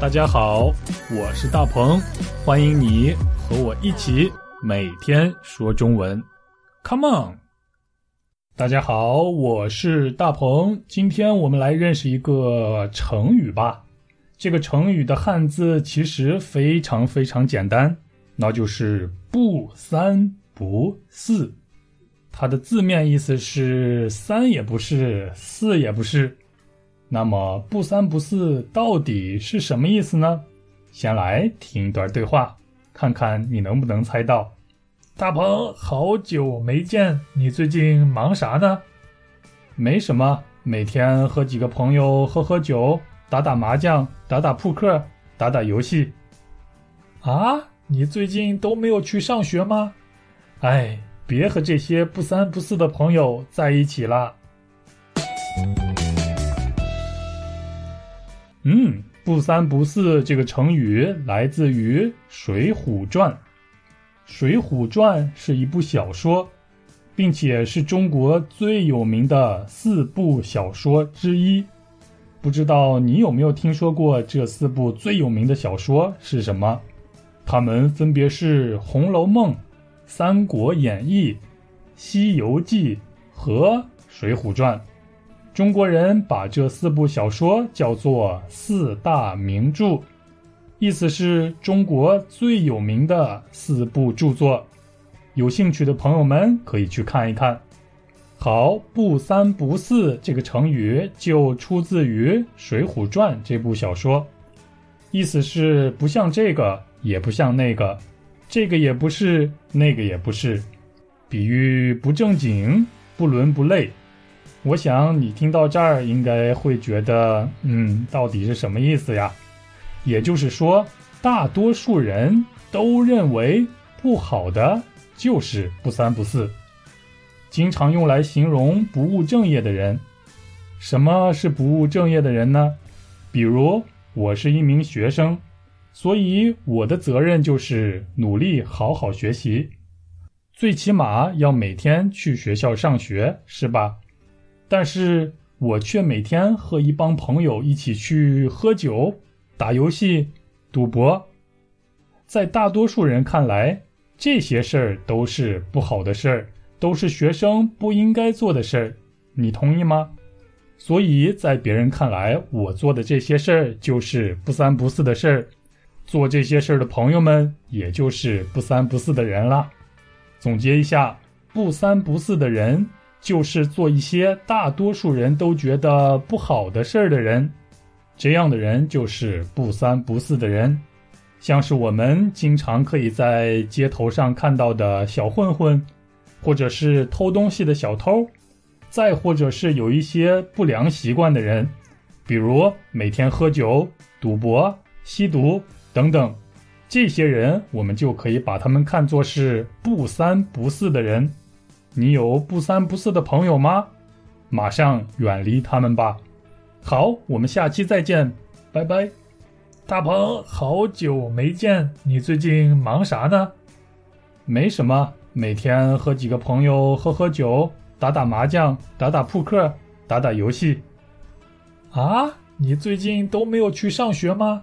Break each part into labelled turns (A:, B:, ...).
A: 大家好，我是大鹏，欢迎你和我一起每天说中文，Come on！大家好，我是大鹏，今天我们来认识一个成语吧。这个成语的汉字其实非常非常简单，那就是“不三不四”。它的字面意思是三也不是，四也不是。那么“不三不四”到底是什么意思呢？先来听一段对话，看看你能不能猜到。大鹏，好久没见，你最近忙啥呢？没什么，每天和几个朋友喝喝酒，打打麻将，打打扑克，打打游戏。啊，你最近都没有去上学吗？哎，别和这些不三不四的朋友在一起了。嗯，不三不四这个成语来自于《水浒传》。《水浒传》是一部小说，并且是中国最有名的四部小说之一。不知道你有没有听说过这四部最有名的小说是什么？它们分别是《红楼梦》《三国演义》《西游记》和《水浒传》。中国人把这四部小说叫做四大名著，意思是中国最有名的四部著作。有兴趣的朋友们可以去看一看。好，不三不四这个成语就出自于《水浒传》这部小说，意思是不像这个，也不像那个，这个也不是，那个也不是，比喻不正经，不伦不类。我想你听到这儿应该会觉得，嗯，到底是什么意思呀？也就是说，大多数人都认为不好的就是不三不四，经常用来形容不务正业的人。什么是不务正业的人呢？比如我是一名学生，所以我的责任就是努力好好学习，最起码要每天去学校上学，是吧？但是我却每天和一帮朋友一起去喝酒、打游戏、赌博，在大多数人看来，这些事儿都是不好的事儿，都是学生不应该做的事儿。你同意吗？所以在别人看来，我做的这些事儿就是不三不四的事儿，做这些事儿的朋友们也就是不三不四的人了。总结一下，不三不四的人。就是做一些大多数人都觉得不好的事儿的人，这样的人就是不三不四的人，像是我们经常可以在街头上看到的小混混，或者是偷东西的小偷，再或者是有一些不良习惯的人，比如每天喝酒、赌博、吸毒等等，这些人我们就可以把他们看作是不三不四的人。你有不三不四的朋友吗？马上远离他们吧。好，我们下期再见，拜拜。大鹏，好久没见，你最近忙啥呢？没什么，每天和几个朋友喝喝酒，打打麻将，打打扑克，打打游戏。啊，你最近都没有去上学吗？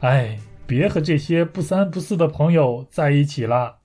A: 哎，别和这些不三不四的朋友在一起了。